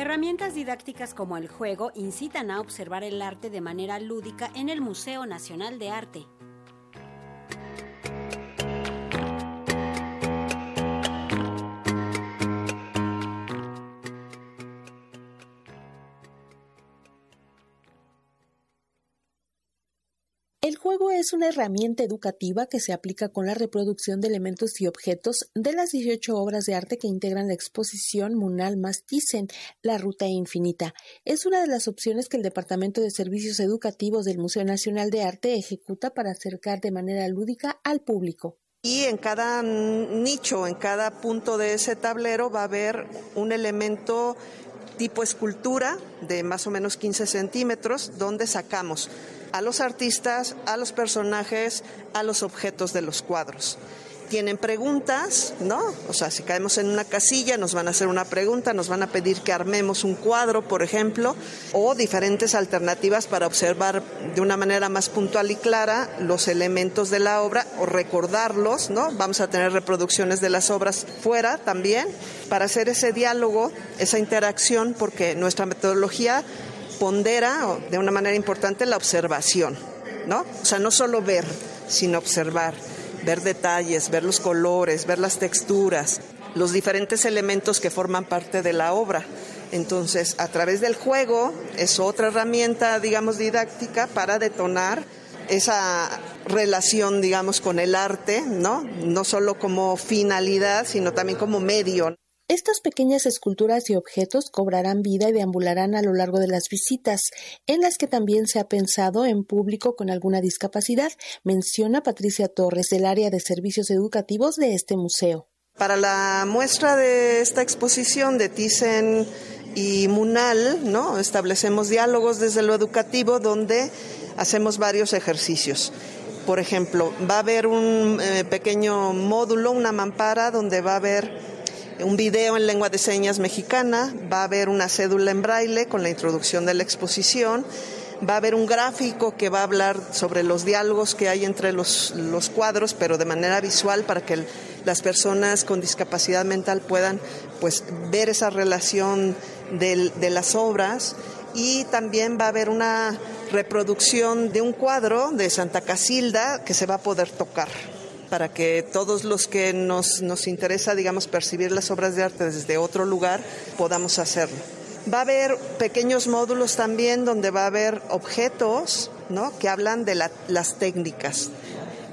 Herramientas didácticas como el juego incitan a observar el arte de manera lúdica en el Museo Nacional de Arte. El juego es una herramienta educativa que se aplica con la reproducción de elementos y objetos de las 18 obras de arte que integran la exposición Munal Mastizen, La Ruta Infinita. Es una de las opciones que el Departamento de Servicios Educativos del Museo Nacional de Arte ejecuta para acercar de manera lúdica al público. Y en cada nicho, en cada punto de ese tablero va a haber un elemento tipo escultura de más o menos 15 centímetros donde sacamos a los artistas, a los personajes, a los objetos de los cuadros. Tienen preguntas, ¿no? O sea, si caemos en una casilla, nos van a hacer una pregunta, nos van a pedir que armemos un cuadro, por ejemplo, o diferentes alternativas para observar de una manera más puntual y clara los elementos de la obra o recordarlos, ¿no? Vamos a tener reproducciones de las obras fuera también para hacer ese diálogo, esa interacción, porque nuestra metodología pondera de una manera importante la observación, ¿no? O sea, no solo ver, sino observar, ver detalles, ver los colores, ver las texturas, los diferentes elementos que forman parte de la obra. Entonces, a través del juego es otra herramienta, digamos, didáctica para detonar esa relación, digamos, con el arte, ¿no? No solo como finalidad, sino también como medio. Estas pequeñas esculturas y objetos cobrarán vida y deambularán a lo largo de las visitas, en las que también se ha pensado en público con alguna discapacidad, menciona Patricia Torres del área de servicios educativos de este museo. Para la muestra de esta exposición de Thyssen y Munal, ¿no? establecemos diálogos desde lo educativo donde hacemos varios ejercicios. Por ejemplo, va a haber un eh, pequeño módulo, una mampara, donde va a haber un video en lengua de señas mexicana, va a haber una cédula en braille con la introducción de la exposición, va a haber un gráfico que va a hablar sobre los diálogos que hay entre los, cuadros, pero de manera visual para que las personas con discapacidad mental puedan pues, ver esa relación de las obras. Y también va a haber una reproducción de un cuadro de Santa Casilda que se va a poder tocar para que todos los que nos, nos interesa, digamos, percibir las obras de arte desde otro lugar, podamos hacerlo. Va a haber pequeños módulos también donde va a haber objetos ¿no? que hablan de las técnicas,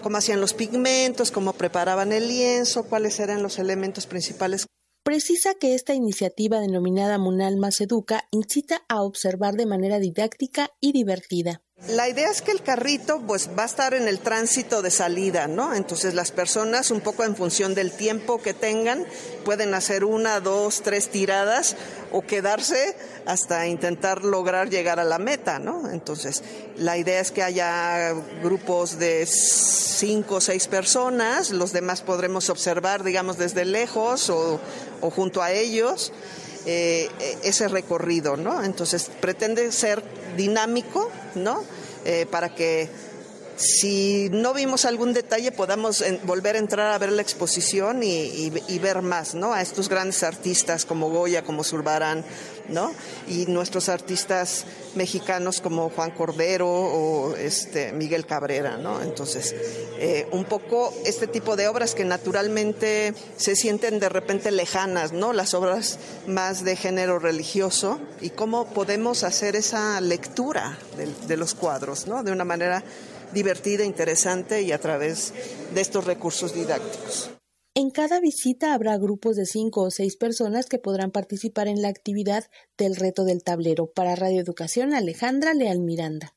cómo hacían los pigmentos, cómo preparaban el lienzo, cuáles eran los elementos principales. Precisa que esta iniciativa denominada Munal Más Educa incita a observar de manera didáctica y divertida. La idea es que el carrito pues va a estar en el tránsito de salida, ¿no? Entonces las personas un poco en función del tiempo que tengan pueden hacer una, dos, tres tiradas o quedarse hasta intentar lograr llegar a la meta, ¿no? Entonces la idea es que haya grupos de cinco o seis personas, los demás podremos observar, digamos, desde lejos o, o junto a ellos. Eh, ese recorrido, ¿no? Entonces pretende ser dinámico, ¿no? Eh, para que si no vimos algún detalle podamos volver a entrar a ver la exposición y, ver más, ¿no? A estos grandes artistas como Goya, como Zurbarán, Y nuestros artistas mexicanos como Juan Cordero o este Miguel Cabrera, ¿no? Entonces, eh, un poco este tipo de obras que naturalmente se sienten de repente lejanas, ¿no? Las obras más de género religioso y cómo podemos hacer esa lectura de, los cuadros. De una manera divertida, interesante y a través de estos recursos didácticos. En cada visita habrá grupos de cinco o seis personas que podrán participar en la actividad del reto del tablero. Para Radio Educación, Alejandra Leal Miranda.